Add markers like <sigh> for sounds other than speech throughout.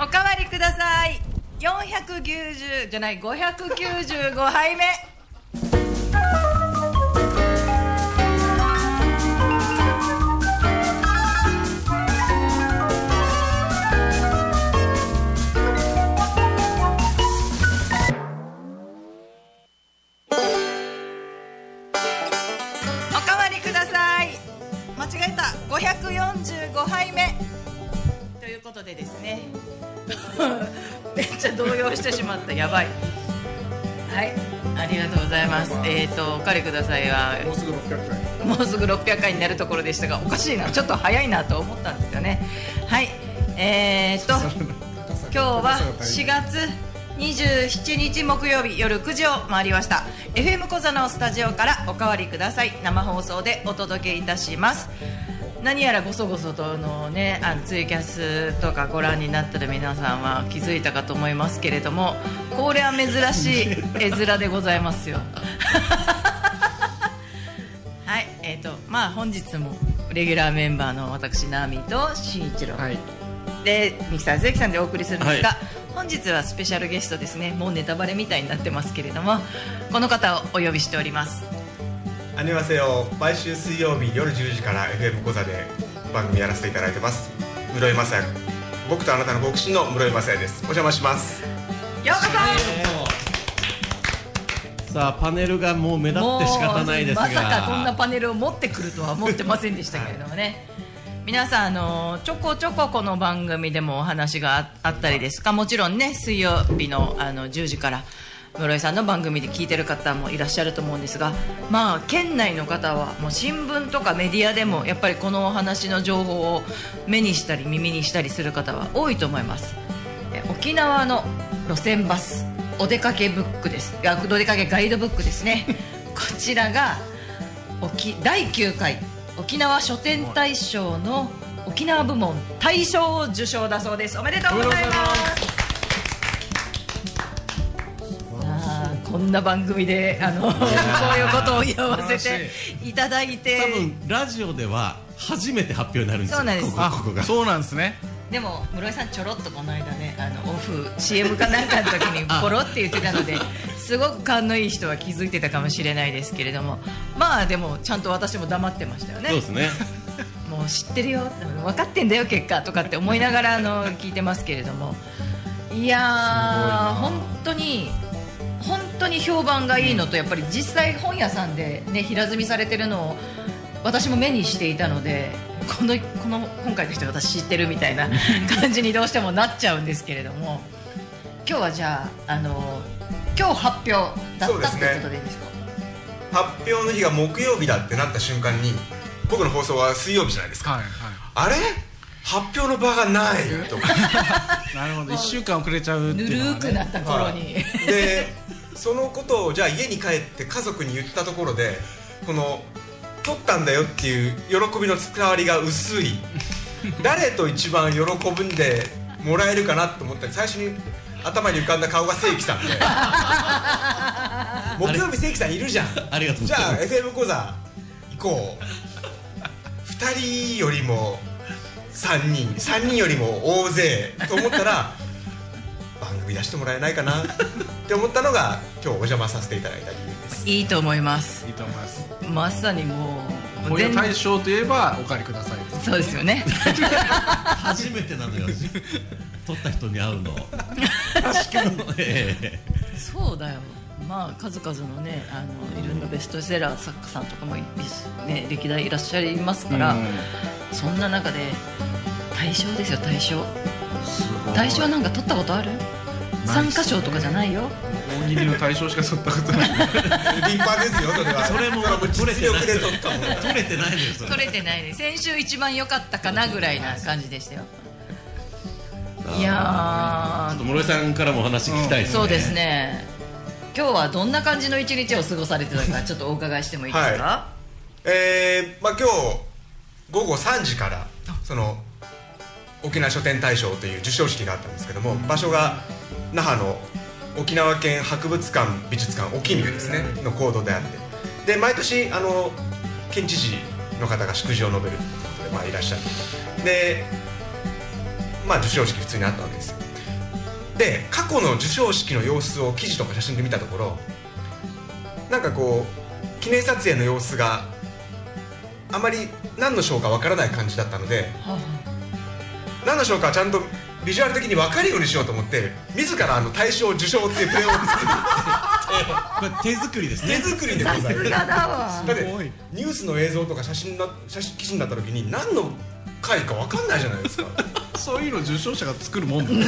おかわりください。490じゃない595杯目。おかわりください。間違えた。545杯目。ということでですね動揺してしまった。やばい。はい。ありがとうございます。えっ、ー、とおかわりくださいは。もうすぐ600回。もうすぐ600回になるところでしたがおかしいな。ちょっと早いなと思ったんですよね。はい。えー、<laughs> っと今日は4月27日木曜日夜9時を回りました。FM 小座のスタジオからおかわりください。生放送でお届けいたします何やらごそごそとのねあのツイキャスとかご覧になってる皆さんは気づいたかと思いますけれどもこれは珍しい <laughs> 絵面でございますよ。<laughs> はいえー、とまあ本日もレギュラーメンバーの私ナミと慎一郎、はい。でミキサー関さんでお送りするんですが、は本日はスペシャルゲストですね。もうネタバレみたいになってますけれどもこの方をお呼びしておりますアニマセよ毎週水曜日夜10時から FM 講座で番組やらせていただいてます。室井雅也。僕とあなたのボクシンの室井雅也です。お邪魔します。ようこさあパネルがもう目立そって仕方ないですが。まさかこんなパネルを持ってくるとは思ってませんでしたけれどもね、皆さんあのちょこちょここの番組でもお話がああったりですか？もちろんね水曜日のあの10時から室井さんの番組で聞いてる方もいらっしゃると思うんですがまあ県内の方はもう新聞とかメディアでもやっぱりこのお話の情報を目にしたり耳にしたりする方は多いと思います。沖縄の路線バスお出かけブックです。いやお出かけガイドブックですね。<laughs> こちらが沖第9回沖縄書店大賞の沖縄部門大賞を受賞だそうです。おめでとうございます。こんな番組であの <laughs> こういうことを言わせてい。ただいて。多分ラジオでは初めて発表になるんですよそうなんです。ここここが。そうなんですね。でも室井さんちょろっとこの間ねあのオフ CM かなんかの時に <laughs> ポロって言ってたのですごく勘のいい人は気づいてたかもしれないですけれども。まあでもちゃんと私も黙ってましたよね。そうですね。<laughs> もう知ってるよ。分かってんだよ結果とかって思いながらあの聞いてますけれども。いやー。本当に本当に評判がいいのとやっぱり実際本屋さんでね平積みされてるのを私も目にしていたのでこのこの今回の人私知ってるみたいな <laughs> 感じにどうしてもなっちゃうんですけれども今日はじゃああの今日発表だったってことでいいですか？発表の日が木曜日だってなった瞬間に僕の放送は水曜日じゃないですか。はいはあれ？発表の場がないとか。い <laughs> なるほど。1週間遅れちゃうってぬいうのは、ね、るーくなった頃に、でそのことをじゃあ家に帰って家族に言ったところでこの取ったんだよっていう喜びの伝わりが薄い。<laughs> 誰と一番喜ぶんでもらえるかなと思ったら最初に頭に浮かんだ顔が正規さんで。<laughs> 木曜日正規さんいるじゃん。<laughs> ありがとうごじゃあ FM 講座行こう。2人よりも3人3人よりも大勢と思ったら番組出してもらえないかな。<laughs> って思ったのが今日お邪魔させていただいた理由です。いいと思います。いいと思います。まさにもう本屋大賞といえばお借りくださいです。そうですよね。<laughs> 初めてなのよ。取った人に会うの。確かに、えそうだよ。まあ数々のねあのいろんなベストセラー作家さんとかもいね歴代いらっしゃいますから、そんな中で大賞ですよ大賞大賞なんか取ったことある？参加賞とかじゃないよ。大喜利の大賞しか取ったことない。<laughs> 立派ですよそれは。それも取れてない。で取れてないのよそれ。取れてないね先週一番良かったかなぐらいな感じでしたよ。いやちょっと室井さんからもお話聞きたいですね、ーそうですね。今日はどんな感じの一日を過ごされてたかちょっとお伺いしてもいいですか、はえーまあ、今日午後3時からその沖縄書店大賞という授賞式があったんですけども、場所が那覇の沖縄県博物館美術館沖見ですねの講堂であって。で毎年あの県知事の方が祝辞を述べるということで、まあ、いらっしゃる。でまあ授賞式普通にあったわけですよ。で過去の授賞式の様子を記事とか写真で見たところなんかこう記念撮影の様子があまり何の賞かわからない感じだったので何の賞かはちゃんとビジュアル的に分かるようにしようと思って自らあの大賞受賞っていうプレーをつけて。<laughs> これ手作りです手ね作りでごさざいます。だってニュースの映像とか写真な写真記事になった時に何の回か分かんないじゃないですか。<laughs> そういうの受賞者が作るもんだ。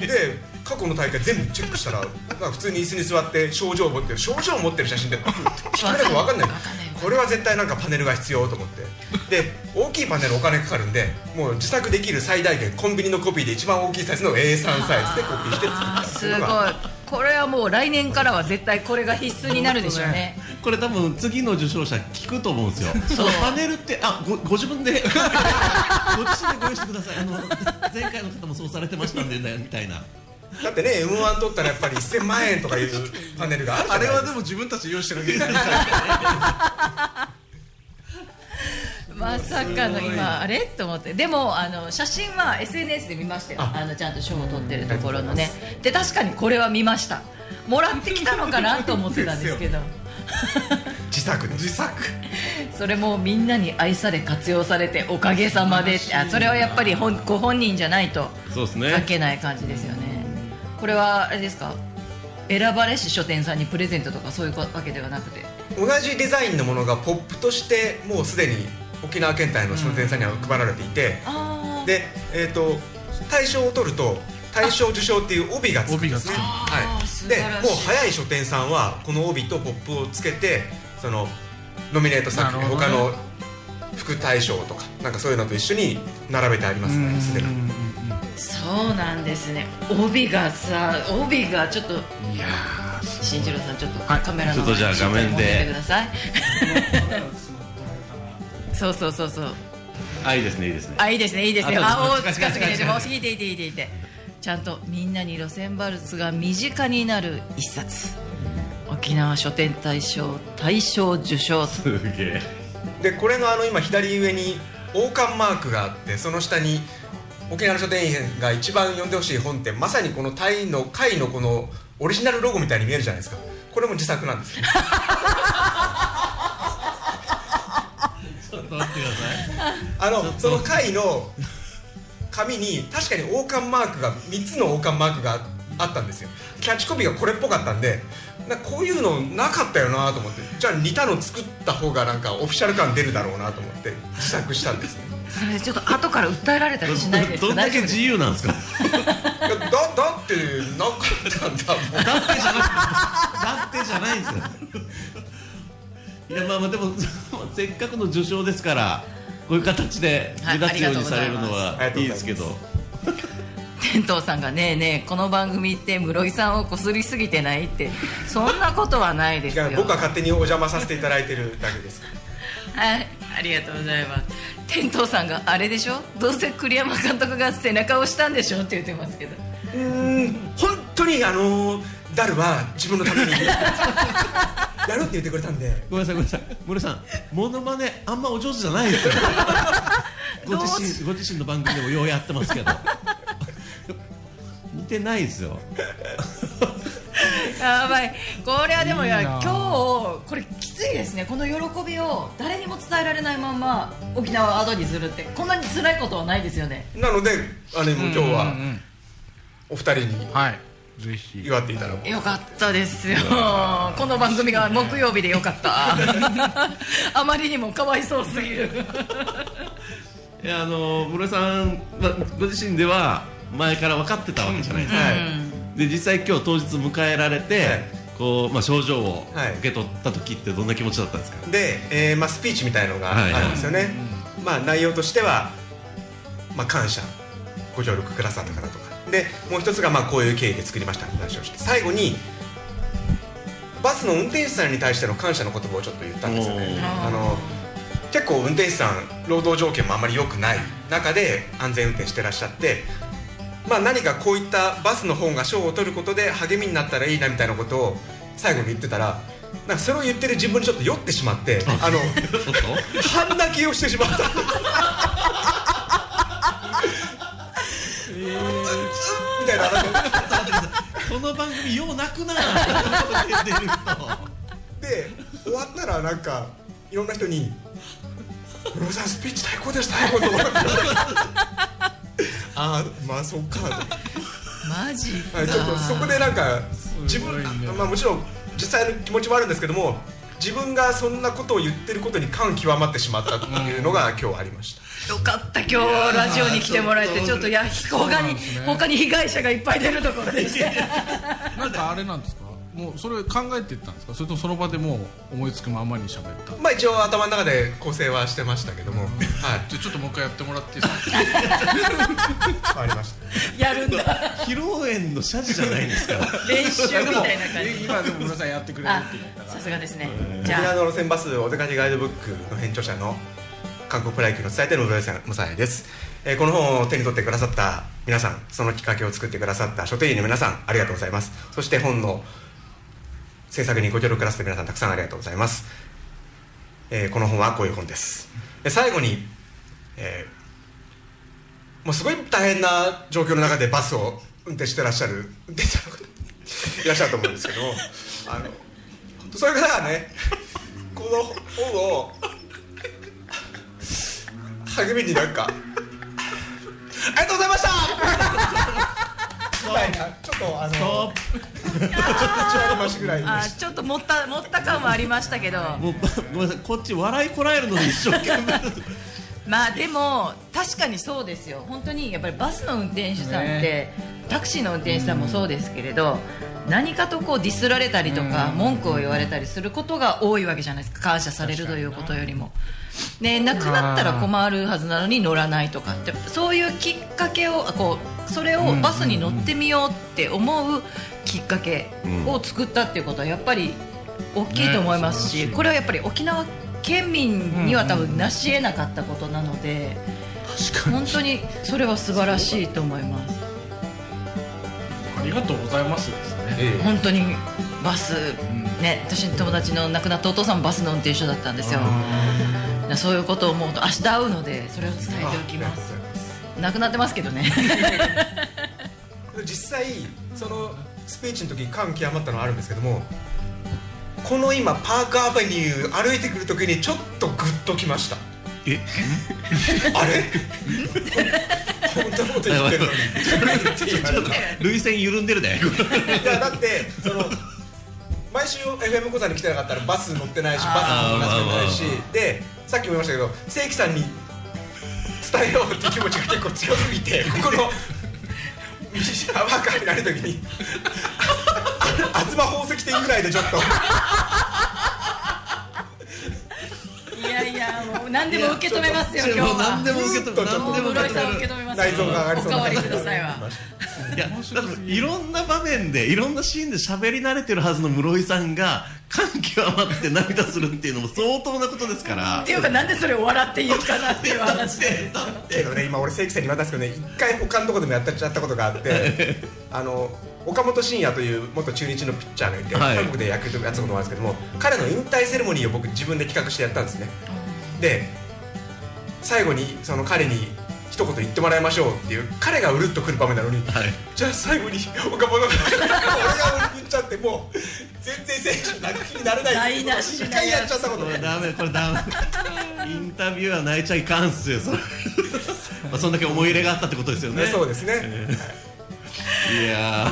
で過去の大会全部チェックしたらなんか普通に椅子に座って症状を持ってる症状を持ってる写真で一目でも分かんない。わかんないこれは絶対なんかパネルが必要と思って。で大きいパネルお金かかるんでもう自作できる最大限コンビニのコピーで一番大きいサイズの A3 サイズでコピーして作ったっていうのがこれはもう来年からは絶対これが必須になるでしょうね。これ多分次の受賞者聞くと思うんですよ。そのパネルってあごご自分で？<laughs> ご自身でご用意してください。あの前回の方もそうされてましたんでねみたいな。だってね m 1取ったらやっぱり1000万円とかいうパネルがあるじゃあない。ですかれはでも自分たちで用意してるわけじゃない <laughs> まさかの今あれ？と思って。でもあの写真は SNS で見ましたよ。あ。あのちゃんと賞を取ってるところのね。で確かにこれは見ました。もらってきたのかなと思ってたんですけど。<laughs> 自作自作。それもみんなに愛され活用されておかげさまで。ってあそれはやっぱり本ご本人じゃないとそうです書けない感じですよね。これはあれですか？選ばれし書店さんにプレゼントとかそういうわけではなくて。同じデザインのものがポップとしてもうすでに沖縄県内の書店さんには配られていて、で、えー、と大賞を取ると大賞受賞っていう帯がつくんですね。はい、でもう早い書店さんはこの帯とポップをつけてそのノミネート作品、ね。他の副大賞とかなんかそういうのと一緒に並べてありますねすでに。そうなんですね。帯がさ帯がちょっといやー新次郎さんちょっとはいカメラのちょっとじゃあ画面で。持っててください <laughs> そうそうそうそう。あいいですねいいですね。あいいですねいいですね。ああお近すぎて近い近いもう引いて引いて引いて引いて。ちゃんとみんなに路線バルツが身近になる一冊。沖縄書店大賞大賞受賞。すげえ。でこれのあの今左上に王冠マークがあってその下に沖縄の書店員が一番読んでほしい本ってまさにこのタイの会のこのオリジナルロゴみたいに見えるじゃないですか。これも自作なんです <laughs> 待ってください。あのその会の紙に確かに王冠マークが3つの王冠マークがあったんですよ。キャッチコピーがこれっぽかったんでなこういうのなかったよなと思って。じゃあ似たの作った方がなんかオフィシャル感出るだろうなと思って自作したんですね。それちょっと後から訴えられたりしないですか？どんだけ自由なんですか？いやだだってなかったんだもん。だってじゃなくだってじゃないんですよいやまあまあでも <laughs> せっかくの受賞ですからこういう形ではい目立つようにされるのあはいいいですけど。天童さんがねえねえこの番組って室井さんをこすりすぎてないってそんなことはないですよ。僕は勝手にお邪魔させていただいてるだけです。<laughs> はいありがとうございます。天童さんがあれでしょ？どうせ栗山監督が背中を押したんでしょ？って言ってますけど。うーん本当にあのダルは自分のためにやる。<laughs> って言ってくれたんで。ごめんなさいごめんなさい。森さんモノマネあんまお上手じゃないですよ。<laughs> ご自身ご自身の番組でもようやってますけど。<laughs> 似てないですよ。やばい。これはでもいやいいな。今日これきついですね。この喜びを誰にも伝えられないまま沖縄を後にするって。こんなに辛いことはないですよね。なのであの今日はうんうんうん。お二人にはいぜひ。祝っていただこう。よかったですよ。この番組が木曜日でよかった。<laughs> あまりにもかわいそうすぎる。いやあの室井さん、まあ、ご自身では前から分かってたわけじゃないですか、はいで実際今日当日迎えられて、はい。こうまあ、症状をはい。受け取った時ってどんな気持ちだったんですか、で、えーまあ、スピーチみたいのがあるんですよね、まあ、内容としては、まあ、感謝ご協力くださった方と。かでもう一つがまあこういう経緯で作りましたって話をして最後にバスの運転手さんに対しての感謝の言葉をちょっと言ったんですよね。おあの結構運転手さん労働条件もあまり良くない中で安全運転してらっしゃってまあ何かこういったバスの方が賞を取ることで励みになったらいいなみたいなことを最後に言ってたらなんかそれを言ってる自分にちょっと酔ってしまってあの <laughs> 半泣きをしてしまったみたいな。この番組よう泣くな出る人で終わったらなんかいろんな人に「室さんスピーチ最高でした最高」と思ってああまあそっか。とマジか。はいちょっとそこでなんか自分、ね。まあもちろん実際の気持ちもあるんですけども自分がそんなことを言ってることに感極まってしまったっていうのが今日ありました、よかった今日ラジオに来てもらえてちょっといや他に他に被害者がいっぱい出るところで。し <laughs> たなんかあれなんですか？もうそれ考えてったんですか？それともその場でもう思いつくままに喋った？まあ一応頭の中で構成はしてましたけども、はい。じゃあちょっともう一回やってもらっていいですか？ありました。やるんだ。披露宴の謝辞じゃないんですから。練習みたいな感じ。今でも皆さんやってくれるあって言ったから。さすがですね。じ沖縄ゃあ。の路線バスお出かけガイドブックの編著者の韓国プロ野球の伝えての室井さんムサヤです、えーこの本を手に取ってくださった皆さんそのきっかけを作ってくださった書店員の皆さんありがとうございます。そして本の制作にご協力くださった皆さんたくさんありがとうございます、えーこの本はこういう本ですで最後に、えーもうすごい大変な状況の中でバスを運転してらっしゃる運転者の方いらっしゃると思うんですけど <laughs> あのそういう方がねこの本を励みになんか「ありがとうございました!」ちょっとあの口ありましぐらいで。あちょっと持った持った感はありましたけど。もうごめんなさい。こっち笑いこらえるのに一生懸命。まあでも確かにそうですよ。本当にやっぱりバスの運転手さんって、タクシーの運転手さんもそうですけれど何かとこうディスられたりとか、文句を言われたりすることが多いわけじゃないですか。感謝されるということよりも。ね、なくなったら困るはずなのに乗らないとかってそういうきっかけをあこうそれをバスに乗ってみようって思うきっかけを作ったっていうことはやっぱり大きいと思いますし、ねこれはやっぱり沖縄県民には多分成し得なかったことなので、本当にそれは素晴らしいと思います。ありがとうございますですね。ええ。本当にバス、ね私の友達の亡くなったお父さんもバスの運転手だったんですよそういうことを思うと明日会うのでそれを伝えておきます。亡くなってますけどね。<laughs> 実際そのスピーチの時に感極まったのはあるんですけどもこの今パークアベニュー歩いてくる時にちょっとグッときました。え？<laughs> あれ？<laughs> 本当のこと言ってるのに。涙腺緩んでるね。いやだってその毎週 FM 講座に来てなかったらバス乗ってないしバスも同じくないしでさっきも言いましたけど正規さんに伝えようっていう気持ちが結構強すぎてこ <laughs> この道が分かりられる時に <laughs> あ東宝石店ぐらいでちょっといやいやもう何でも受け止めますよ今日もう何では。も受け止め何でも受け室井さん受止めるけ止めます内臓が上がりそうなおかわりくださいわいやいろんな場面でいろんなシーンで喋り慣れてるはずの室井さんが感極まって涙するっていうのも相当なことですから。っていうかなんでそれを笑って言うかなっていう話。でけどね今俺正規さんに言われたんですけどね一回他のとこでもやっちゃったことがあってあの岡本慎也という元中日のピッチャーがいて、はい。韓国で野球とかやったこともあるんですけども彼の引退セレモニーを僕自分で企画してやったんですね。で最後にその彼に一言言ってもらいましょうっていう彼がうるっとくる場面なのに、はい。じゃあ最後に岡本が俺が言っちゃってもう全然選手泣く気になれない一回やっちゃったことねこれダメこれダメ。インタビューは泣いちゃいかんっすよそれ。<laughs> まあそんだけ思い入れがあったってことですよね。ねそうですね、いや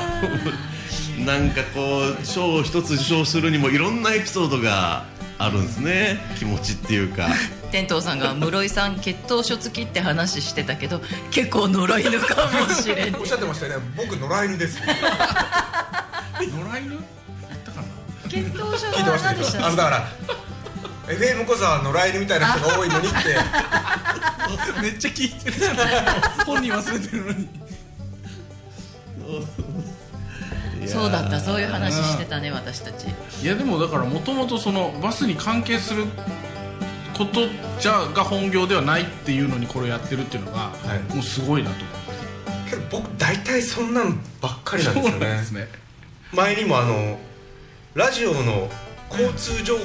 ーなんかこう賞を一つ受賞するにもいろんなエピソードがあるんですね。気持ちっていうか。天童さんが室井さん血統書付きって話してたけど結構呪いのかもしれんおっしゃってましたよね。僕野良犬です。<laughs> 野良犬？血統書は何でした？あのだから FM こそは野良犬みたいな人が多いのにって。<laughs> めっちゃ聞いてるじゃん本人忘れてるのに <laughs> そうだったそういう話してたね私たち。いやでもだからもともとそのバスに関係することじゃが本業ではないっていうのにこれやってるっていうのが、い。もうすごいなとけど僕大体そんなのばっかりなんですよねですね。前にもあのラジオの交通情報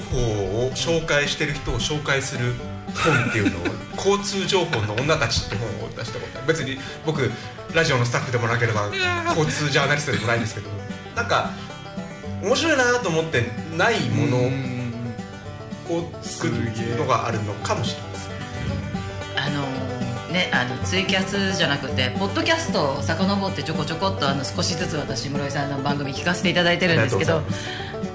を紹介してる人を紹介する本っていうのを交通情報の女たちって本を出したことある。別に僕ラジオのスタッフでもなければ交通ジャーナリストでもないんですけどなんか面白いなと思ってないものを作るのがあるのかもしれないですあのーねあのツイキャスじゃなくてポッドキャストを遡ってちょこちょこっとあの少しずつ私室井さんの番組聞かせていただいてるんですけど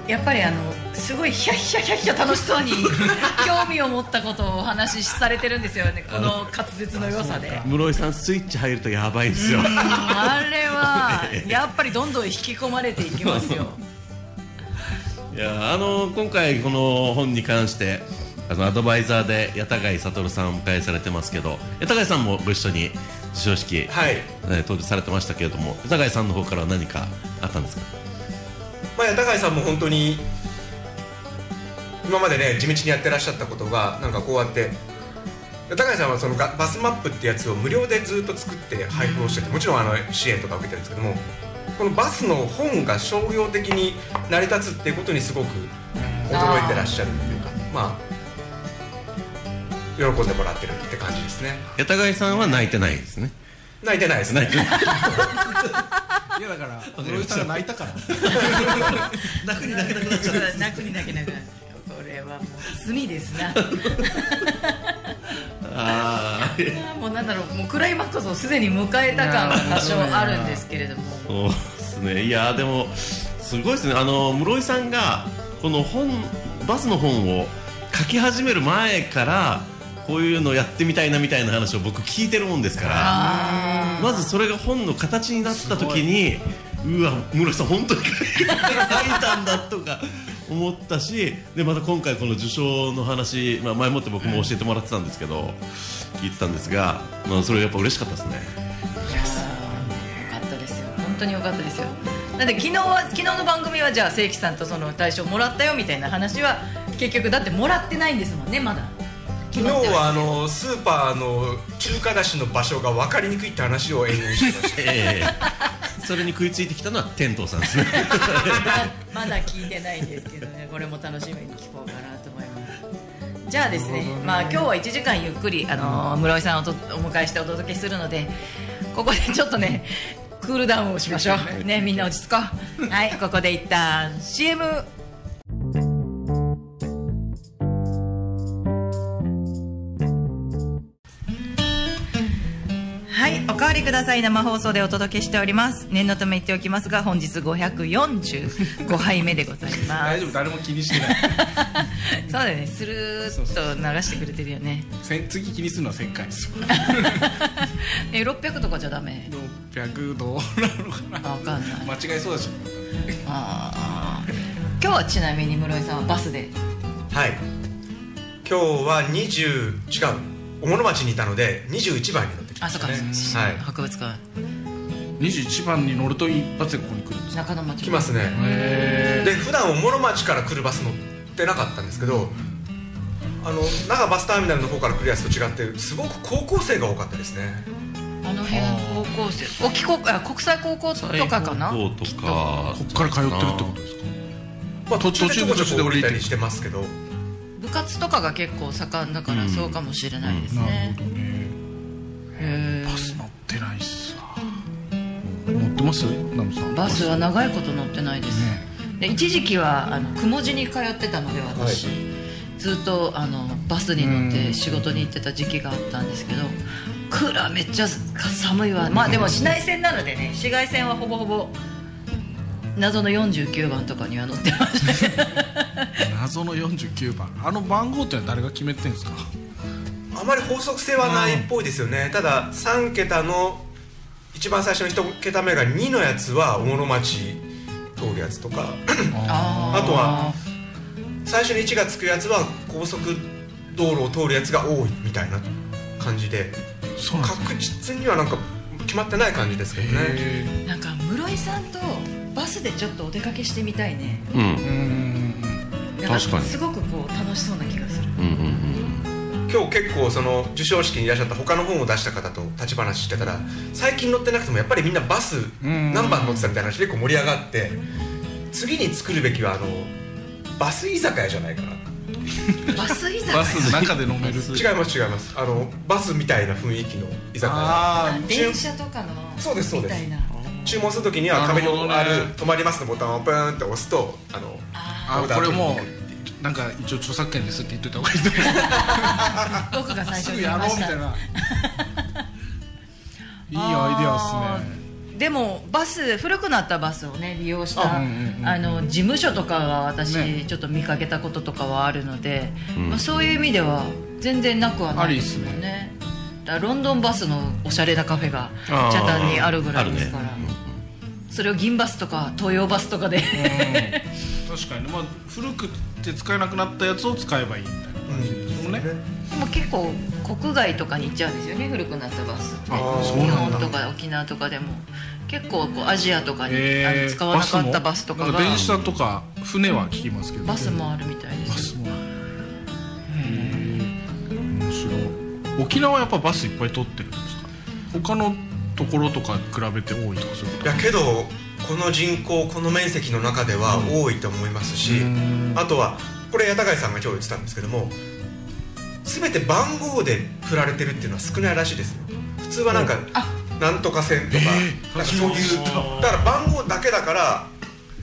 やっぱりあのすごいヒャッヒャヒャッヒャ楽しそうに <laughs> 興味を持ったことをお話しされてるんですよねこの滑舌の良さで。室井さんスイッチ入るとやばいですよ。あれはやっぱりどんどん引き込まれていきますよ。<laughs> いやあの今回この本に関してあのアドバイザーで八田貝悟さんをお迎えされてますけど八田貝さんもご一緒に授賞式、はい。えー登場されてましたけれども八田貝さんの方からは何かあったんですか？まあ八高井さんも本当に今までね地道にやってらっしゃったことがなんかこうやって八高井さんはそのがバスマップってやつを無料でずっと作って配布をしててもちろんあの支援とか受けてるんですけどもこのバスの本が商業的に成り立つっていうことにすごく驚いてらっしゃるっていうかまあ喜んでもらってるって感じですね。八田貝さんは泣いてないですね。泣いてないですね。泣 <laughs> いやだから <laughs> 室井さんが泣いたから。<laughs> 泣くに泣けなくなっちゃう泣くに泣けなくなる。これはもう罪ですな。<laughs> あー。もうなんだろうもうクライマックスをすでに迎えた感が多少あるんですけれども。そうですね。いやでもすごいですね。あの室井さんがこの本バスの本を書き始める前からこういうのやってみたいなみたいな話を僕聞いてるもんですからまずそれが本の形になった時にうわ室井さん本当に書いたんだとか思ったしでまた今回この受賞の話、まあ、前もって僕も教えてもらってたんですけど、聞いてたんですが、まあ、それやっぱ嬉しかったですね。よかったですよ。本当によかったですよ。だって昨日は昨日の番組はじゃあ正規さんとその大賞もらったよみたいな話は結局だってもらってないんですもんねまだ昨日はあのスーパーの中華だしの場所が分かりにくいって話を延々してました。ええ。それに食いついてきたのは天童さんですね。ま <laughs> まだ聞いてないんですけどね。これも楽しみに聞こうかなと思います。じゃあですねまあ今日は1時間ゆっくりあのー室井さんをとお迎えしてお届けするのでここでちょっとねクールダウンをしましょう。ねみんな落ち着こう。はいここで一旦 CM わりください。生放送でお届けしております。念のため言っておきますが本日545杯目でございます。大丈夫誰も気にしてない。<laughs> そうだよね。スルーっと流してくれてるよね。せん次気にするのは1000回。ですよえ600とかじゃダメ？600どうなのかな。あ分かんない。間違いそうだし。あー。今日はちなみに室井さんはバスで？はい。今日は20違う小物町にいたので21番に乗ってあそうか、ね。はい。博物館。21番に乗ると一発でここに来るんですか？中野町。来ますね。へで普段小物町から来るバス乗ってなかったんですけどあの那覇バスターミナルの方から来るやつと違ってすごく高校生が多かったですね。あの辺高校生。お帰国あ国際高校とかかな？高校とか。こっから通ってるってことですか？まあ途中でちょこちょこ降りたりしてますけど。部活とかが結構盛んだからそうかもしれないですなるねほどってますナムさん。バスは長いこと乗ってないです、ね。で一時期はあの雲地に通ってたので私、ずっとあのバスに乗って仕事に行ってた時期があったんですけどクーラーめっちゃ寒いわ。まあでも市内線なのでね市街線はほぼほぼ謎の49番とかには乗ってました。ね <laughs> 謎の49番。あの番号ってのは誰が決めてんですか？あまり法則性はないっぽいですよね。ただ3桁の一番最初の1桁目が2のやつは小物町通るやつとか。ああとは最初に1がつくやつは高速道路を通るやつが多いみたいな感じで。ね。確実にはなんか決まってない感じですけどね。へなんか室井さんとバスでちょっとお出かけしてみたいね。うん。ーうんなん確かに。すごくこう楽しそうな気がする。うんうん今日結構その授賞式にいらっしゃった他の本を出した方と立ち話してたら最近乗ってなくてもやっぱりみんなバスん。何番乗ってたみたいな話結構盛り上がって次に作るべきはあのバス居酒屋じゃないかな。バス居酒屋？バスの中で飲める。違います違います。あのバスみたいな雰囲気の居酒屋。あ電車とかのそうですそうです。みたいな。注文するときには壁にある「止まります」のボタンをプーンって押すとあのあこれもうなんか一応著作権ですって言っといた方がいいと思う。<laughs> 僕が最初すぐやに言いました。ろうみたいな。<laughs> いいアイデアですね。でもバス古くなったバスをね利用したあ、の事務所とかが私、ね。ちょっと見かけたこととかはあるので、まあ、そういう意味では全然なくはないですよありっね。だからロンドンバスのおしゃれなカフェがあー。チャタンにあるぐらいですから、あるね。それを銀バスとか東洋バスとかで。確かに。ね、まあ、古くて使えなくなったやつを使えばいいみたいな感じ。ですもんね、でも結構国外とかに行っちゃうんですよね古くなったバスって。あそう日なんだ。本とか沖縄とかでも。結構こうアジアとかに、えーあの使わなかったバスとかが。電車とか船は聞きますけど。バスもあるみたいですよ。バスもへえ面白い。沖縄はやっぱバスいっぱい通ってるんですか？他のところとか比べて多いとかそういうこと？いやけどこの人口この面積の中では多いと思いますし、うん。あとはこれ八高井さんが今日言ってたんですけども全て番号で振られてるっていうのは少ないらしいですよ。普通はなんかなんとか線とか,、えーなんかそういうだから番号だけだから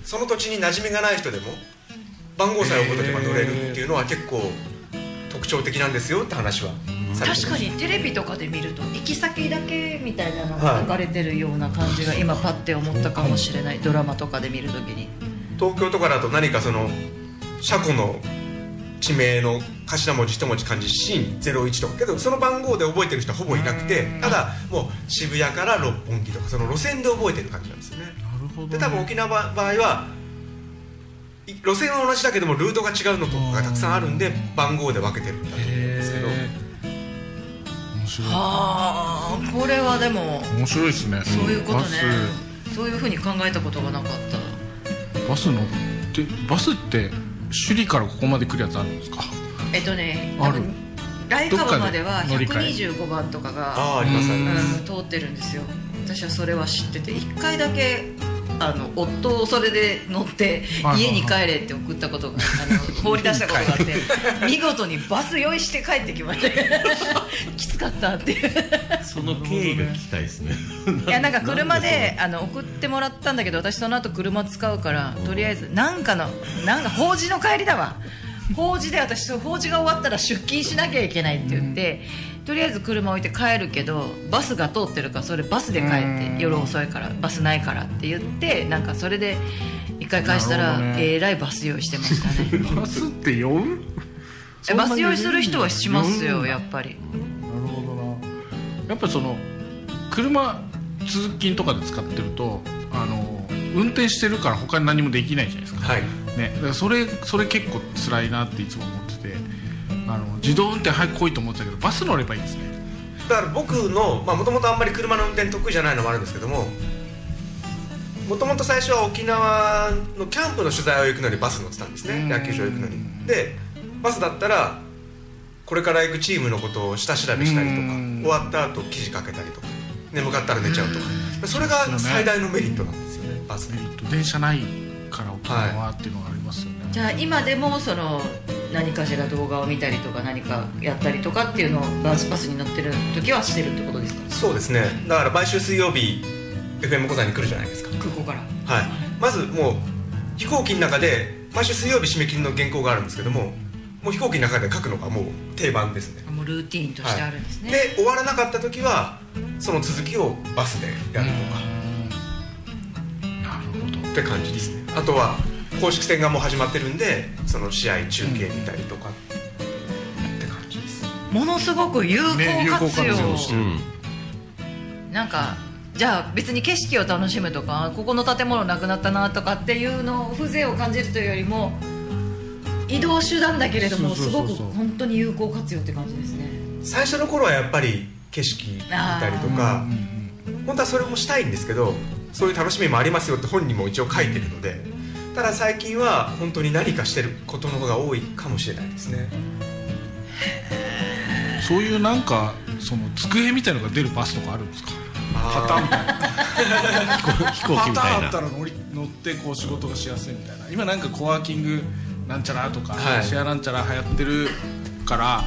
その土地に馴染みがない人でも番号さえ覚えとけば乗れるっていうのは結構特徴的なんですよって話は確かにテレビとかで見ると行き先だけみたいなのが流れてるような感じが今パッて思ったかもしれない。ドラマとかで見るときに。東京とかだと何かその車庫の地名の頭文字一文字漢字新01とかけどその番号で覚えてる人はほぼいなくてただもう渋谷から六本木とかその路線で覚えてる感じなんですよね。なるほど、ね、で多分沖縄場合はい路線は同じだけどもルートが違うのとかがたくさんあるんで番号で分けてるんだと白い。はあこれはでも面白いですね。そういうことね。バそういうふうに考えたことがなかった。スバス乗ってバスって首里からここまで来るやつあるんですか？えっとねある。ライカバまではどっかで。乗り換え125番とかがうん、通ってるんですよ。私はそれは知ってて1回だけあの夫をそれで乗って家に帰れって送ったことがあの放り出したことがあって <laughs> 見事にバス用意して帰ってきました。<laughs> きつかったっていう。その経緯が聞きたいですね。<laughs> いやなんか車であの送ってもらったんだけど私その後車使うからとりあえずなんかのなんか法事の帰りだわ。法事で私法事が終わったら出勤しなきゃいけないって言って、とりあえず車置いて帰るけどバスが通ってるからそれバスで帰って夜遅いからバスないからって言ってなんかそれで一回返したら、ね。えらいバス用意してましたね。<laughs> バスって酔うえバス用意する人はしますよやっぱり。なるほどな。やっぱその車通勤とかで使ってるとあの運転してるから他に何もできないじゃないですか、はい。ね、だからそれそれ結構辛いなっていつも思っててあの自動運転早く来いと思ってたけどバス乗ればいいんですね。だから僕のもともとあんまり車の運転得意じゃないのもあるんですけどももともと最初は沖縄のキャンプの取材を行くのにバス乗ってたんですね。うん。野球場行くのに。でバスだったらこれから行くチームのことを下調べしたりとかうん。終わった後記事書けたりとか眠かったら寝ちゃうとか。それが最大のメリットなんですよねバスえっと電車ないから沖縄はっていうのがありますよね、じゃあ今でもその何かしら動画を見たりとか何かやったりとかっていうのをバスバスに乗ってる時はしてるってことですか？そうですね。だから毎週水曜日 FM 小座に来るじゃないですか。空港から。はい、まずもう飛行機の中で毎週水曜日締め切りの原稿があるんですけどももう飛行機の中で書くのがもう定番ですね。もうルーティーンとしてあるんですね、で終わらなかった時はその続きをバスでやるとか。なるほど。って感じですね。あとは公式戦がもう始まってるんでその試合中継見たりとかって感じです。ものすごく有効ね有効活用,、してうん。なんかじゃあ別に景色を楽しむとかここの建物なくなったなとかっていうのを風情を感じるというよりも移動手段だけれどもすごく本当に有効活用って感じですね。最初の頃はやっぱり景色見たりとか本当はそれもしたいんですけどそういう楽しみもありますよって本にも一応書いてるのでただ最近は本当に何かしてることの方が多いかもしれないですね。そういうなんかその机みたいのが出るバスとかあるんですか？パターンみたいな。<laughs> 飛行機みたいな。パターンあったら乗り乗ってこう仕事がしやすいみたいな。今なんかコワーキングなんちゃらとか、はい。シェアなんちゃら流行ってるから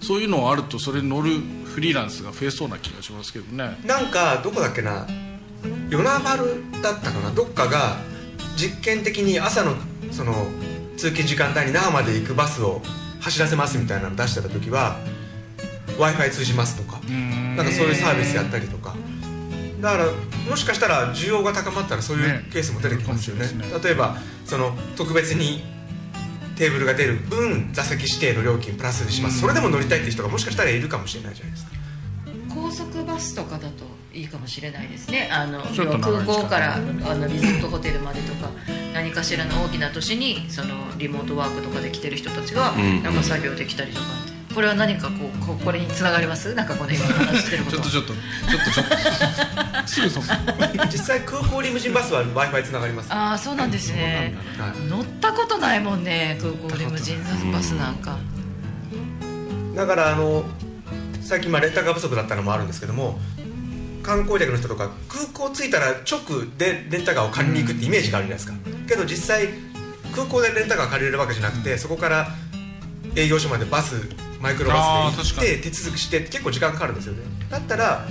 そういうのあるとそれに乗るフリーランスが増えそうな気がしますけどね。なんかどこだっけな。与那原だったかな。どっかが実験的に朝のその通勤時間帯に那覇まで行くバスを走らせますみたいなの出してた時は w i f i 通じますとかなんかそういうサービスやったりとか。だからもしかしたら需要が高まったらそういうねケースも出てきますよね。かもしれないです例えばその特別にテーブルが出る分座席指定の料金プラスします。それでも乗りたいって人がもしかしたらいるかもしれないじゃないですか。高速バスとかだといいかもしれないですね。あの空港からあのリゾートホテルまでとか何かしらの大きな都市にそのリモートワークとかで来てる人たちがんなんか作業できたりとか。ってこれは何かこうここれにつながります？なんかこの今話してること。ちょっとちょっとちょっとちょっと。<laughs> すぐそこ。実際空港リムジンバスは w i f i つながります、ああそうなんですね。はい。乗ったことないもんね空港リムジンバスなんか。だからあの最近まあレンタカー不足だったのもあるんですけども観光客の人とか空港着いたら直でレンタカーを借りに行くってイメージがあるじゃないですか、けど実際空港でレンタカー借りれるわけじゃなくて、そこから営業所までバスマイクロバスで行って手続きして結構時間かかるんですよね。だったら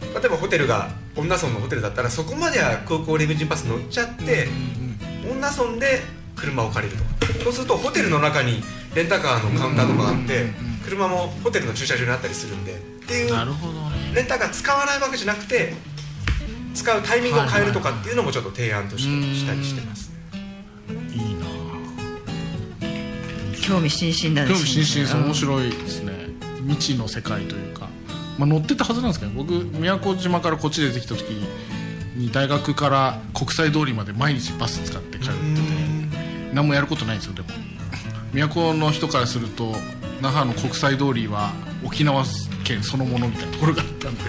例えばホテルが恩納村のホテルだったらそこまでは空港リムジンバス乗っちゃって、恩納村で車を借りると。そうするとホテルの中にレンタカーのカウンターとかがあって車もホテルの駐車場にあったりするんでっていうなるほど。ねレンタカー使わないわけじゃなくて使うタイミングを変えるとかっていうのもちょっと提案としてしたりしてます。いいな興味津々だね興味津々そう面白いですね。未知の世界というか、まあ、乗ってたはずなんですけど僕宮古島からこっち出てきた時に大学から国際通りまで毎日バス使って通ってて何もやることないんですよでも。宮古の人からすると那覇の国際通りは沖縄県そのものみたいなところがあったんで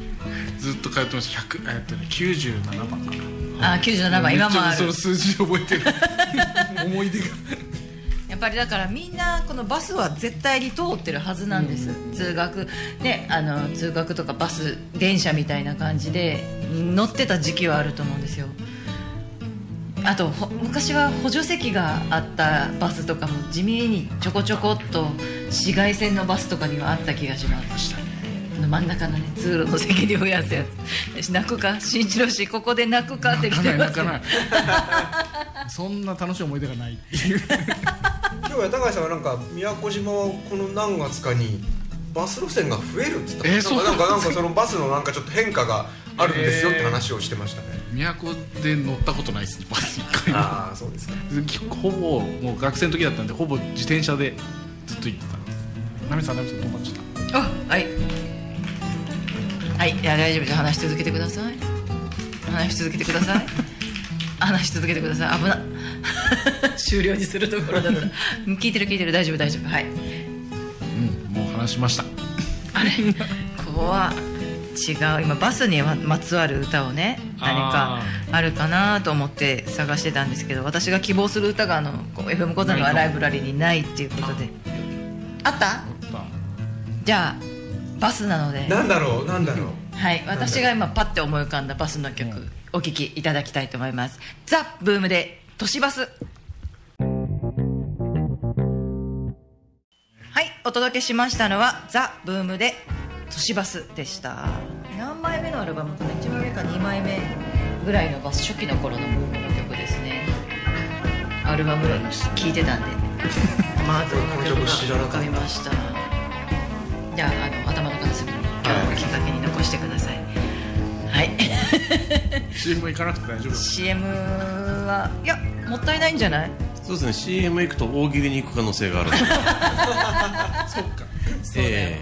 <laughs> ずっと通ってました。100えっとね97番かな。あ97番今もあめっちゃそる。の数字覚えてる。<laughs> 思い出が。<laughs> やっぱりだからみんなこのバスは絶対に通ってるはずなんです、通学。ねあの通学とかバス電車みたいな感じで乗ってた時期はあると思うんですよあとほ昔は補助席があったバスとかも地味にちょこちょこっと紫外線のバスとかにはあった気がします。真ん中のね通路の席に増やすやつ泣くか新一郎氏ここで泣くかって来てます。けど泣かないそんな楽しい思い出がないっていう。今日は高橋さんはなんか宮古島はこの何月かにバス路線が増えるっつったえーそう。なんかなんかそのバスのなんかちょっと変化があるんですよって話をしてましたね、都で乗ったことないですねバス一回も。ああそうですか。ほぼもう学生の時だったんでほぼ自転車でずっと行ってたんです。ナミさんナミさん止まっちゃっあはい。はいいや大丈夫です。話し続けてください。話し続けてください。話し続けてください。危な。<laughs> 終了にするところだった聞いてる聞いてる。大丈夫大丈夫。はい。たうんもう話しました。あれここは違う今バスにまつわる歌をね何かあるかなと思って探してたんですけど私が希望する歌があのこう FM コザのライブラリにないっていうことで。あった？あった。じゃあバスなので。なんだろう？なんだろう？はい、私が今パッて思い浮かんだバスの曲、お聴きいただきたいと思います。ザ・ブームで都市バス。はい。お届けしましたのはザ・ブームで都市バスでした。何枚目のアルバムかな？1枚目か2枚目ぐらいのバス初期の頃のブームの曲ですね。アルバム聴いてたんで。まずこの曲が浮かびました。じゃああの頭の片隅に今日のきっかけに残してください。はい。<laughs> CM 行かなくて大丈夫。CM はいやもったいないんじゃない？そうですね。CM 行くと大喜利に行く可能性がある <laughs> そっか。そうだよ。え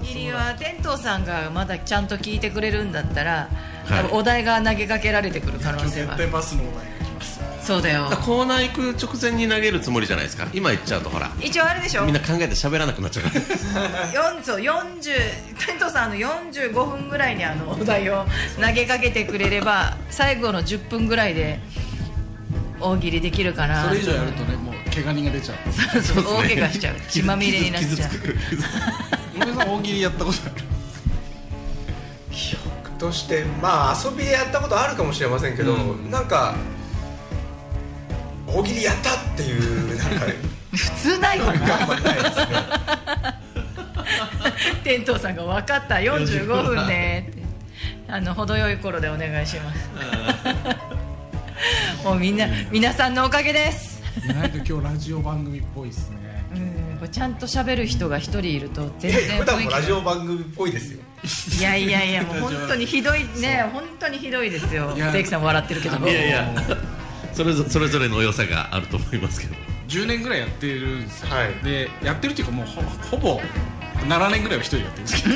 大喜利は天童さんがまだちゃんと聞いてくれるんだったら、はい。お題が投げかけられてくる可能性は。絶対バスのお題が来ますそうだよ。えコーナー行く直前に投げるつもりじゃないですか？今行っちゃうとほら。一応あれでしょ？みんな考えて喋らなくなっちゃうから。<laughs> 4そう40天童さんあの45分ぐらいにあのお題を投げかけてくれれば最後の10分ぐらいで大喜利できるかなそれ以上やるとねもう怪我人が出ちゃう。そうそう大怪我しちゃう。血まみれになっちゃう傷つく梅さん大喜利やったことある。としてまあ遊びでやったことあるかもしれませんけど、うん。なんか大喜利やったっていうなんか <laughs> 普通ない。わなあんまりないですね天童さんが分。かった45分ねって。あの程よい頃でお願いします。<laughs> もうみんな皆さんのおかげです。意外と今日ラジオ番組っぽいですね。うんこれちゃんと喋る人が一人いると全然普段もラジオ番組っぽいですよ。気いやいやいや <laughs> もう本当にひどいね本当にひどいですよ。関さん笑ってるけどいやいや。それぞそれぞれの良さがあると思いますけど。10年ぐらいやってるんですよ、はい。でやってるっていうかもうほほぼ7年ぐらいは一人でやってるんですけ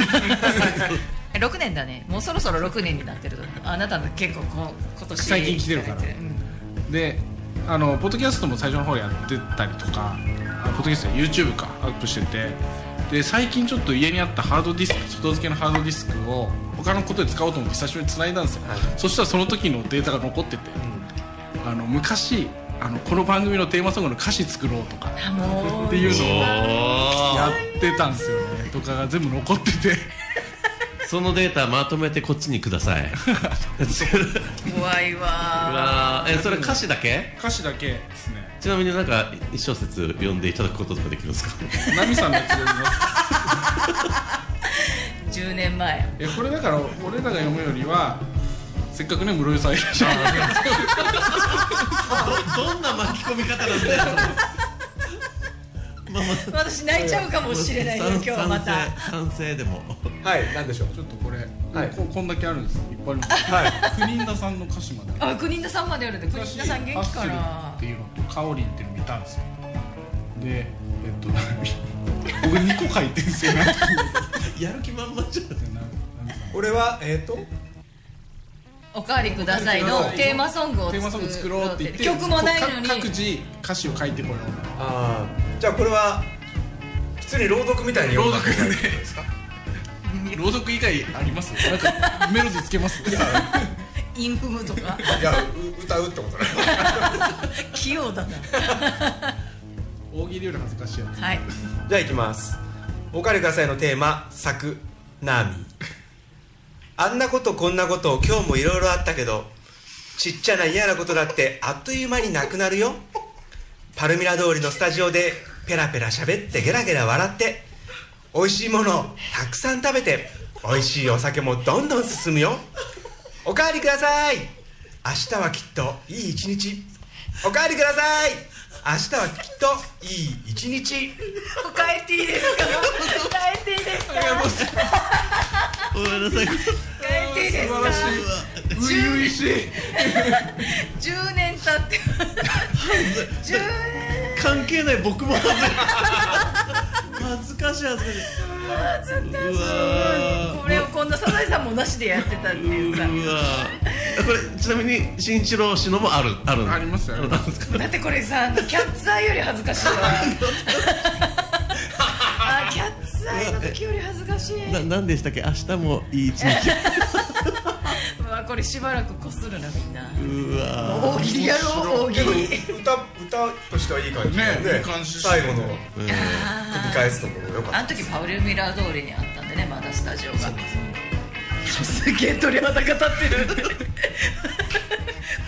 ど。6年だね。もうそろそろ6年になってると。あなたの結構こ今年最近来てるから。うん。であのポッドキャストも最初の方やってたりとか。あポッドキャストは YouTube かアップしてて。で最近ちょっと家にあったハードディスク外付けのハードディスクを他のことで使おうと思って久しぶりに繋いだんですよ、はい。そしたらその時のデータが残ってて、あの昔あのこの番組のテーマソングの歌詞作ろうとかっていうのをおやってたんですよねとかが全部残ってて。そのデータまとめてこっちにください。<laughs> 怖いうわわー。えそれ歌詞だけ？歌詞だけですねちなみになんか一小節読んでいただくこととかできるんですか？<laughs> ナミさんのやつ読みます。<laughs> 10年前。いやこれだから俺らが読むよりはせっかくね室井さんいらっしゃる。<laughs> どどんな巻き込み方なんだよ。まあまあ。私泣いちゃうかもしれないよ今日はまた。賛成賛成でも。はいなんでしょう？ちょっとこれ、はい。ここんだけあるんです。いっぱいあります。はい。国田さんの歌詞まで。あ国田さんまであるんで国田さん元気かなっていうのとカオリンっていうの見たんですよ。でえっと <laughs> 僕2個書いてるんですよ。なんかやる気満々じゃん。俺はえっ、とおかわりくださいのテーマソングをテーマソング作ろうって言って曲もないのにこ各自歌詞を書いてこよう。ああじゃあこれは普通に朗読みたいに読んだ方がいいってことですか？朗読以外あります？なんかメロディーつけます？<laughs> インフムとか。いやう歌うってことね。<laughs> 器用だな。<laughs> 大喜利より恥ずかしいやつ。はい。じゃあいきます。おかわりくださいのテーマ「作ナーミ。ー」あんなことこんなこと今日もいろいろあったけどちっちゃな嫌なことだってあっという間になくなるよ。パルミラ通りのスタジオでペラペラ喋ってゲラゲラ笑って美味しいものをたくさん食べて美味しいお酒もどんどん進むよおかわりください。明日はきっといい一日。おかわりください。明日はきっといい一日。帰っていいですか？帰っていいですか？ごめんなさい。帰っていいですか？素晴らしい。初々しい10年経って10年関係ない僕も恥ずかしい恥ずかしい。恥ずかしうわいこれをこんなサザエさんもなしでやってたっていうさ。これちなみに新一郎氏のもあるあるありますよ。なんですかだってこれさキャッツアイより恥ずかしいわ。<laughs> あキャッツアイの時より恥ずかしい。ななんでしたっけ？明日もいい一日 <laughs> うわこれしばらくこするなみんな。うわ大喜利やろう大喜利。歌歌としてはいい感じだね。ね最後の繰り返すところよかったあの時パウルミラー通りにあったんでねまだスタジオが。すげえ鳥肌が立ってる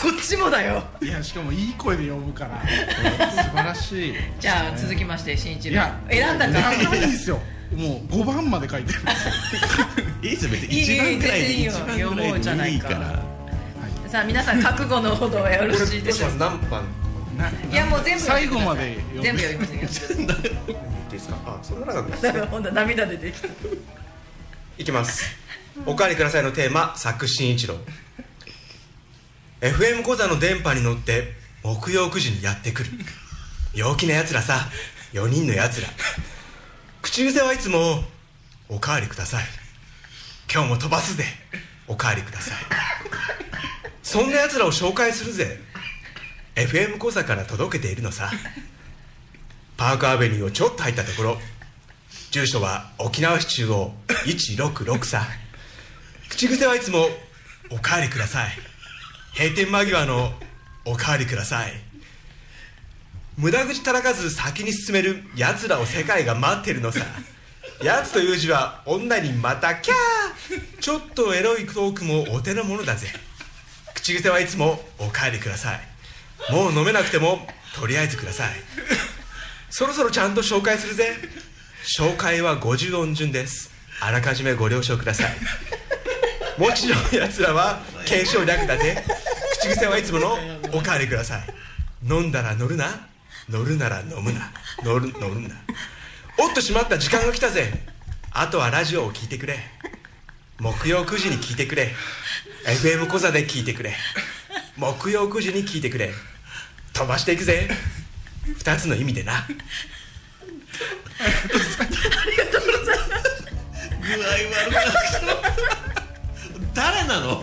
こっちもだよ。いやしかもいい声で呼ぶから。<laughs> 素晴らしい。じゃあ続きまして新一郎。いや選んだかいやいいですよもう5番まで書いてる。んですよいいですよ別に。いい一番くらいでいいよ。一番くらい読もうじゃないかでいいから。さあ皆さん覚悟のほどはよろしいでしょうか。何番？ないやもう全部最後まで全部読みますよ。いいですかあそんな長くないだからほんと涙出てきた。いきます。おかわりくださいのテーマ作新一郎。FM 講座の電波に乗って木曜9時にやってくる。陽気なやつらさ。4人のやつら口癖はいつも「おかわりください」今日も飛ばすぜ。おかわりください。そんなやつらを紹介するぜ。FM 講座から届けているのさ。パークアベニューをちょっと入ったところ。住所は沖縄市中央166さ。口癖はいつも「おかわりください」閉店間際の「おかわりください」無駄口たらかず先に進めるやつらを世界が待ってるのさ。<laughs> やつという字は女にまたキャー。ちょっとエロいトークもお手の物だぜ。口癖はいつも「おかわりください」もう飲めなくてもとりあえずください。そろそろちゃんと紹介するぜ。紹介は50音順です。あらかじめご了承ください。もちろんやつらは検証略だぜ。口癖はいつものおかわりください。飲んだら乗るな乗るなら飲むな。乗る乗るな。おっとしまった時間が来たぜ。あとはラジオを聞いてくれ。木曜9時に聞いてくれ。FM 小座で聞いてくれ。木曜9時に聞いてくれ。飛ばしていくぜ。2つの意味でな。具合悪くなった。誰なの？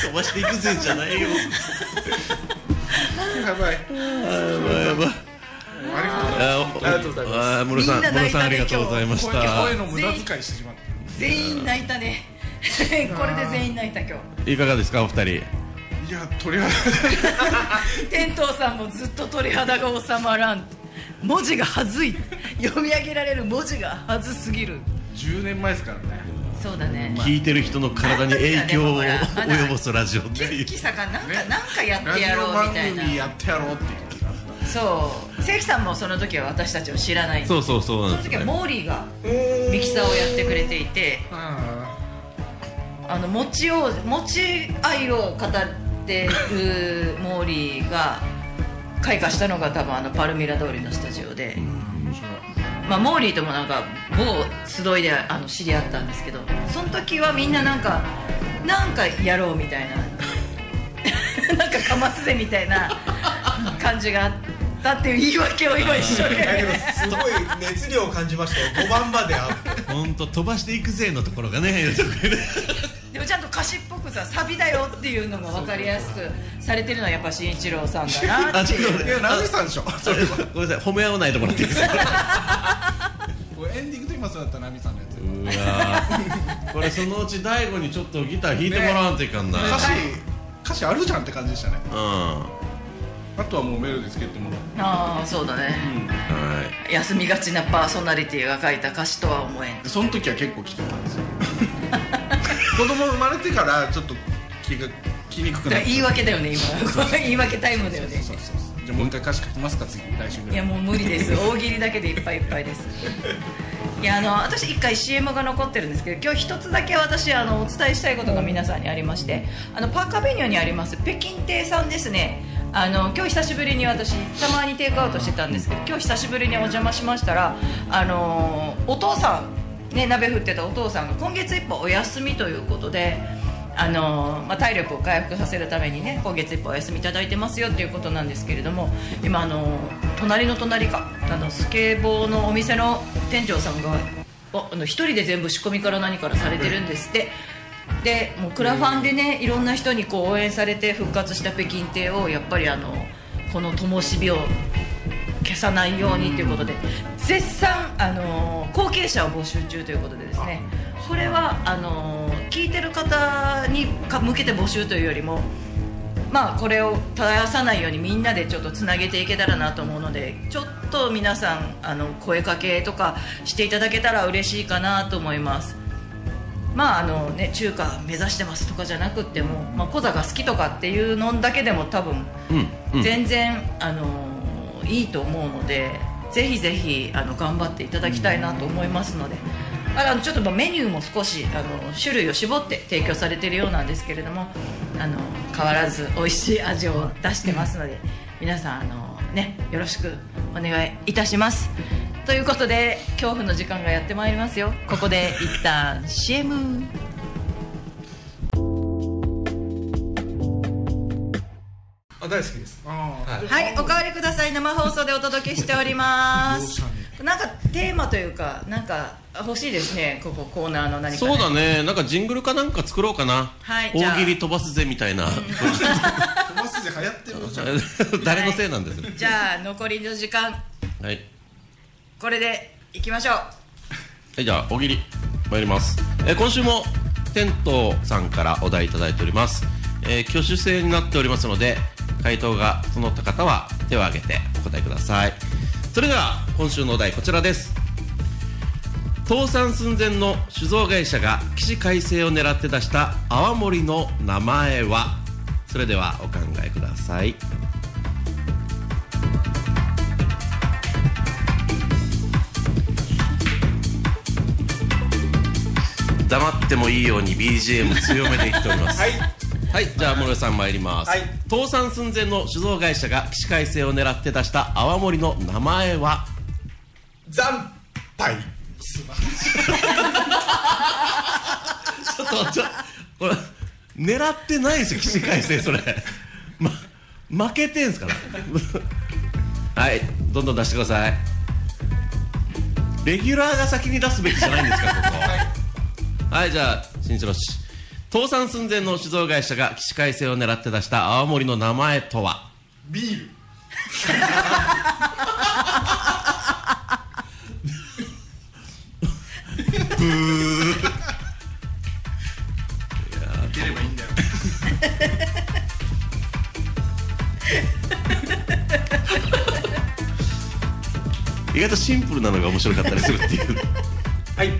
飛ばしていくぜじゃないよ。<laughs> やばい。やばい。やばいあありがとうございます。あ室さんみんな泣いたね室さんありがとうございまし声た声の無駄遣いしてしまった全員泣いたねこれで全員泣いた今日いかがですかお二人いや鳥肌天童さんもずっと鳥肌が収まらん文字がはずい読み上げられる文字がはずすぎる10年前ですからねそうだね。聞いてる人の体に影響を及ぼすラジオっていう。元気さがなんか、なんかやってやろうみたいな。組やってやろうってそう。関さんもその時は私たちを知らないそうそうそうその時はモーリーがミキサーをやってくれていて。あの餅を餅愛を語ってるモーリーが開花したのが多分あのパルミラ通りのスタジオで、まあ、モーリーともなんか某集いであの知り合ったんですけどその時はみんななんかなんかやろうみたいな <laughs> なんかかますぜみたいな感じがあったっていう言い訳を今一生懸だけど命すごい熱量を感じましたよ。5番まであって。本当飛ばしていくぜのところがねででもちゃんと歌詞っぽくさサビだよっていうのが分かりやすくされてるのはやっぱ慎一郎さんだなっていう。いやナミさんでしょそれはごめんなさい。褒め合わないともらっていいですか？<laughs> これエンディングと言いますだったらナミさんのやつうわー。これそのうち大悟にちょっとギター弾いてもらわんといかんな、歌詞歌詞あるじゃんって感じでしたね。うん。はあとはもうメロディーつけても。らうああそうだね、い。休みがちなパーソナリティが書いた歌詞とは思えん。でその時は結構来てたんですよ子供生まれてからちょっと気が気にくくなっから言い訳だよね今。言い訳タイムだよね。そうそうそうじゃあもう一回歌詞書きますか次来週ぐらい。いやもう無理です。大喜利だけでいっぱいいっぱいです。<laughs> いやあの私一回 CM が残ってるんですけど今日一つだけ私あのお伝えしたいことが皆さんにありましてあのパーカーベニューにあります北京亭さんですね。あの今日久しぶりに私たまにテイクアウトしてたんですけど今日久しぶりにお邪魔しましたらあのお父さんね鍋振ってたお父さんが今月いっぱいお休みということであのまあ、体力を回復させるためにね今月いっぱいお休みいただいてますよっていうことなんですけれども今あの隣の隣かあのスケボーのお店の店長さんがおあの一人で全部仕込みから何からされてるんですって。でもうクラファンでねいろんな人にこう応援されて復活した北京亭をやっぱりあのこの灯火を消さないようにということで絶賛あの後継者を募集中ということでですねこれはあの聞いてる方にか向けて募集というよりもまあこれを絶やさないようにみんなでちょっとつなげていけたらなと思うのでちょっと皆さんあの声かけとかしていただけたら嬉しいかなと思います。まああのね中華目指してますとかじゃなくっても、まあ、コザが好きとかっていうのだけでも多分うんうん。全然、あのいいと思うのでぜひぜひあの頑張っていただきたいなと思いますのであのちょっとメニューも少しあの種類を絞って提供されているようなんですけれどもあの変わらず美味しい味を出してますので皆さんあの、ね、よろしくお願いいたします。ということで恐怖の時間がやってまいりますよ。ここで一旦 CM あ大好きです。はい。はい、おかわりください。生放送でお届けしております。なんかテーマというか、なんか欲しいですね。ここコーナーの何か、ね。そうだね。なんかジングルかなんか作ろうかな、はい大喜利飛ばすぜみたいな。あ <laughs> 飛ばすで流行ってるのじゃん。<laughs> 誰のせいなんです？じゃあ残りの時間。はい、これでいきましょう。はい、じゃあ大喜利参ります、えー今週もテントさんからお題いただいております、えー挙手制になっておりますので回答が整った方は手を挙げてお答えください。それでは今週のお題こちらです。倒産寸前の酒造会社が起死回生を狙って出した泡盛の名前は？それではお考えください。黙ってもいいように BGM 強めで言っております。はい。はい、じゃあ室井さん参ります、はい。倒産寸前の酒造会社が起死回生を狙って出した泡盛の名前は？惨敗。ちょっとちょこれ狙ってないですよ起死回生それ、<laughs> ま、負けてんすから。<laughs> はいどんどん出してください。レギュラーが先に出すべきじゃないんですかここ。はい、じゃあ新一郎氏倒産寸前の酒造会社が起死回生を狙って出した泡盛の名前とは？ビール。いければいいんだよ意外とシンプルなのが面白かったりするっていう。はい。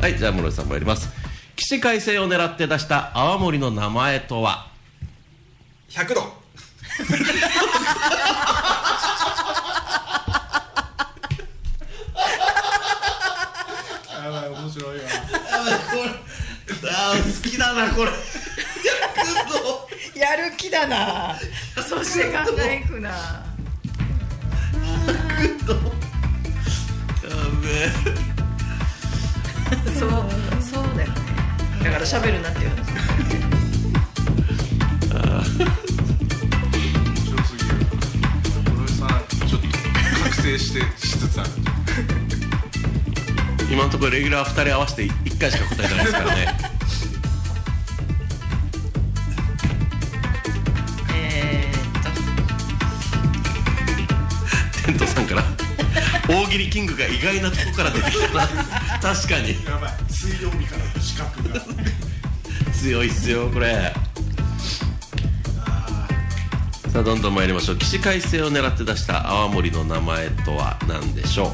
はいじゃあ室井さん参ります起死回生を狙って出した泡盛の名前とは？100度。やばい面白いわ。あー好きだなこれ。やる気だな。そして考えくな。やべえ。そうそうだよねだから喋るなっていう話面白すぎる室井さんちょっと覚醒してしつつある。<laughs> 今のところレギュラー2人合わせて1回しか答えてないですからね大喜利キングが意外なとこから出てきたな。<laughs> 確かに。やばい。水曜日からの資格が。強いっすよこれ。さあどんどん参りましょう。起死回生を狙って出した泡盛の名前とは何でしょう？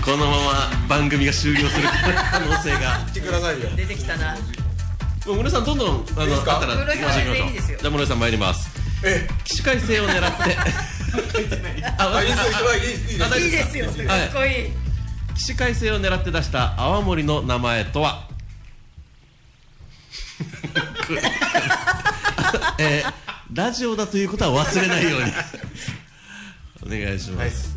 <laughs> このまま番組が終了する可能性が。出てきたなもう室井さんどんどんあのあったら室井さん回していきましょう。いいですよ。じゃあ室井さん参ります。え起死回生を狙って。<laughs> ああいいですよいいですよ。か？はいっこいい。起死回生を狙って出した泡盛の名前とは？<laughs> えーラジオだということは忘れないように。お願いします。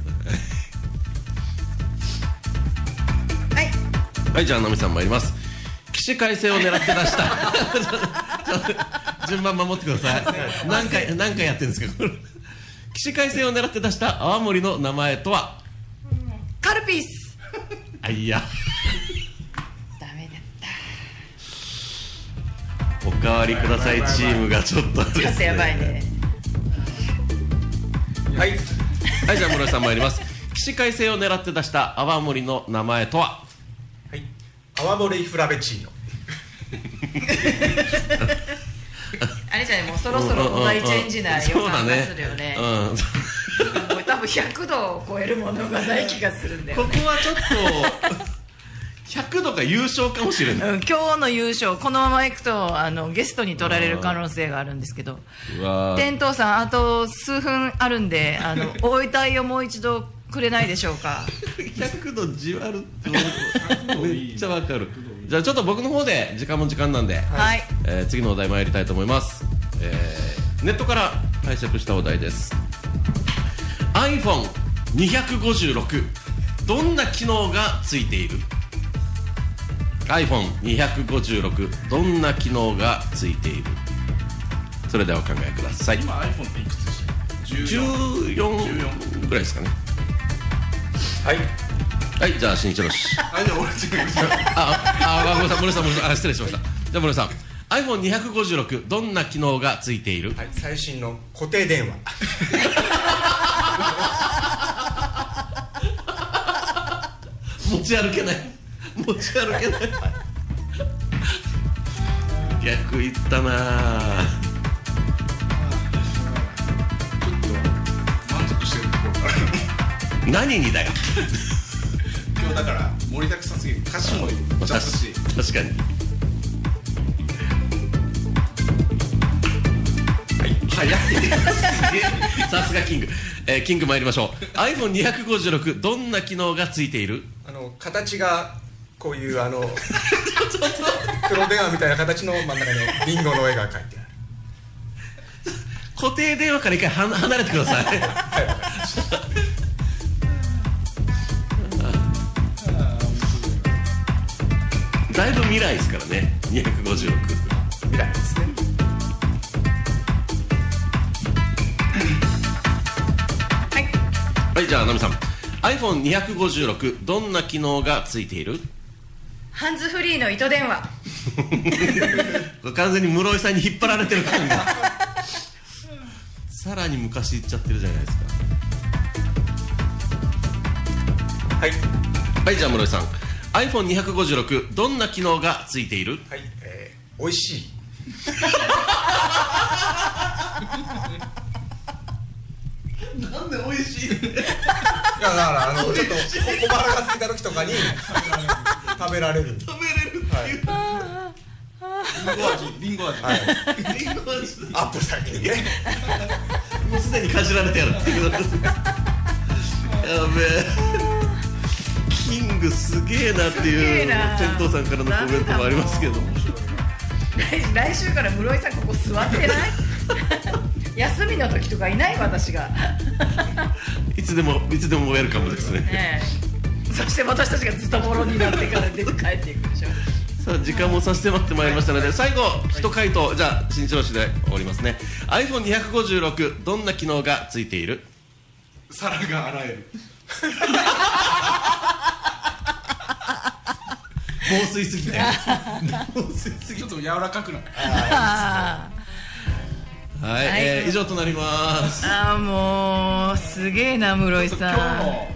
はい。はい、じゃあナミさん参ります起死回生を狙って出した。<laughs> 順番守ってください。何回何回やってるんですか？起死回生を狙って出した泡盛の名前とは？カルピス。あいや。ダメだっおかわりくださいチームがちょっとたちょっとやばいね。はい。はいじゃあ室井さん参ります。起死回生を狙って出した泡盛の名前とは？はい。泡盛フラベチーノ <laughs> あれじゃないもうそろそろお題チェンジな予感がするよね。もう多分100度を超えるものがない気がするんだよ。ねここはちょっと100度が優勝かもしれない。うん今日の優勝このままいくとあのゲストに取られる可能性があるんですけど。天童さんあと数分あるんであのお題をもう一度くれないでしょうか？<laughs> 100度じわるってめっちゃわかるじゃあちょっと僕の方で時間も時間なんで、はい。えー次のお題参りたいと思います、えーネットから解釈したお題です。iPhone256 どんな機能がついている？iPhone256 どんな機能がついている？それではお考えください。今 iPhone っていくつでしたっけ？14 14ぐらいですかね。はいはいじゃあ新一郎氏 <laughs> あじゃあ俺違うあ、あ、ごめんなさい、森さん、森さん、あ、失礼しました。じゃあ、森さん。iPhone256 どんな機能がついている、はい最新の固定電話。<laughs> 持ち歩けない。持ち歩けない。逆いったな。ぁちょっと満足してるところ何にだよだから盛りだくさんすぎる。歌詞もちゃんとし確かに。早い。<laughs> さすがキング。えーキング参りましょう。iPhone256 どんな機能がついている？あの形がこういうあの <laughs> 黒電話みたいな形の真ん中にリンゴの絵が描いてある。<laughs> 固定電話から一回は離れてくださいだいぶ未来ですからね。256未来ですね。はい。じゃあナミさん。iPhone256 どんな機能がついている？ハンズフリーの糸電話。これ完全に室井さんに引っ張られてる感がさらに昔行っちゃってるじゃないですか。はい。はいじゃあ室井さん iPhone256 どんな機能がついている？はい。えー、美味しい。なんで美味しい？いやだからあのちょっと小腹が空いた時とかに食べられる。食べれる。っていう、リンゴ味。はい。リンゴ味。アップされてねもうすでにかじられてやるっていう。やべえキングすげえなっていうえな。天童さんからのコメントもありますけど <laughs> 来来週から室井さんここ座ってない？<laughs> 休みの時とかいない私が。いつでもいつでもウェルカムですね。ねえ。そして私たちがズタボロになってから出て帰っていくでしょさあ時間も差し迫ってまいりましたので最後一回答じゃあ新調子でおりますね。iPhone256 どんな機能がついている？皿が洗える <laughs> 防水すぎて。防水すぎちょっと柔らかくなるあはい、えー以上となります。ーあーもうすげえな室井さん。日の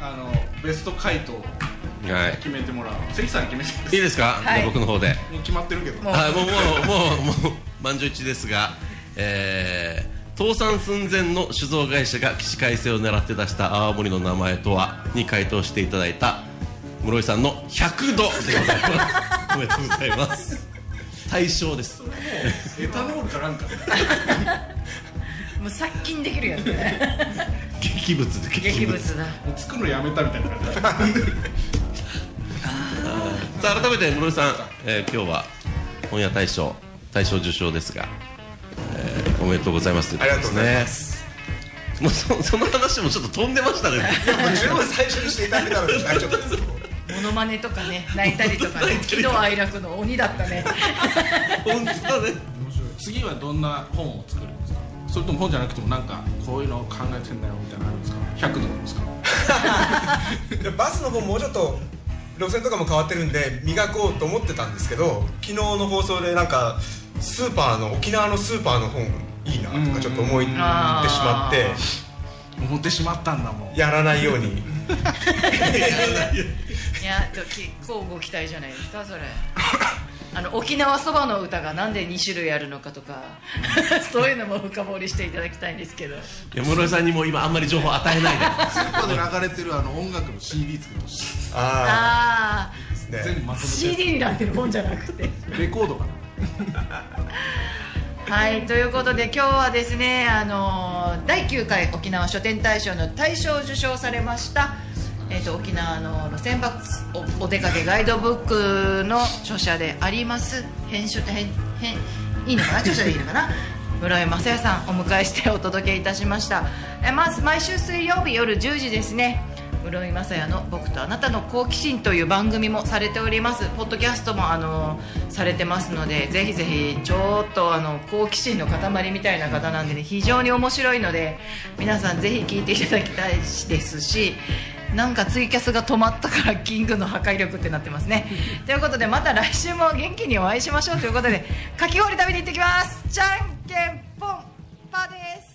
あのベスト回答をはい。決めてもらう。関さんに決めてください。いですか、はい。僕の方で。もう決まってるけど。もうはい、もうもうもうもう満場一致ですが、えー、倒産寸前の酒造会社が起死回生を狙って出した泡盛の名前とはに回答していただいた室井さんの100度でございます。おめでとうございます。対象です。エタノールかなんか。もう殺菌できるやつね。激物で。激物だ。もう作るのやめたみたいな感じ。さあ改めて室井さん、えー今日は本屋大賞大賞受賞ですが、えーおめでとうございます。ありがとうございまです。もうそその話もちょっと飛んでましたね。もう十分最初にしていただいたので大丈夫ですモノマネとかね泣いたりとかね <laughs> 喜怒哀楽の鬼だったね。本当だね。次はどんな本を作るんですか？それとも本じゃなくてもなんかこういうのを考えてんだよみたいなのあるんですか？100度なんですか？<laughs> でバスの方もうちょっと路線とかも変わってるんで磨こうと思ってたんですけど昨日の放送でなんかスーパーの沖縄のスーパーの本いいなとかちょっと思いってしまって思ってしまったんだもん。やらないように <laughs> いやときこうご期待じゃないですかそれ。あの沖縄そばの歌がなんで2種類あるのかとか <laughs> そういうのも深掘りしていただきたいんですけど。室井さんにも今あんまり情報与えないで。スーパーで流れてるあの音楽の CD 作ってほしい。あああですね全部まあとめて CD になってる本じゃなくて。レコードかな。はいということで今日はですねあの第9回沖縄書店大賞の大賞を受賞されました、えー、と沖縄の路線バスおお出かけガイドブックの著者であります編集編編いいのかな著者でいいのかな <laughs> 室井雅也さんお迎えしてお届けいたしました。えまず毎週水曜日夜10時ですね。室井雅也の「僕とあなたの好奇心」という番組もされております。ポッドキャストもあのされてますのでぜひぜひちょっとあの好奇心の塊みたいな方なんでね非常に面白いので皆さんぜひ聞いていただきたいですしなんかツイキャスが止まったからキングの破壊力ってなってますね。<laughs> ということでまた来週も元気にお会いしましょうということでかき氷食べに行ってきます。じゃんけんぽんパーです。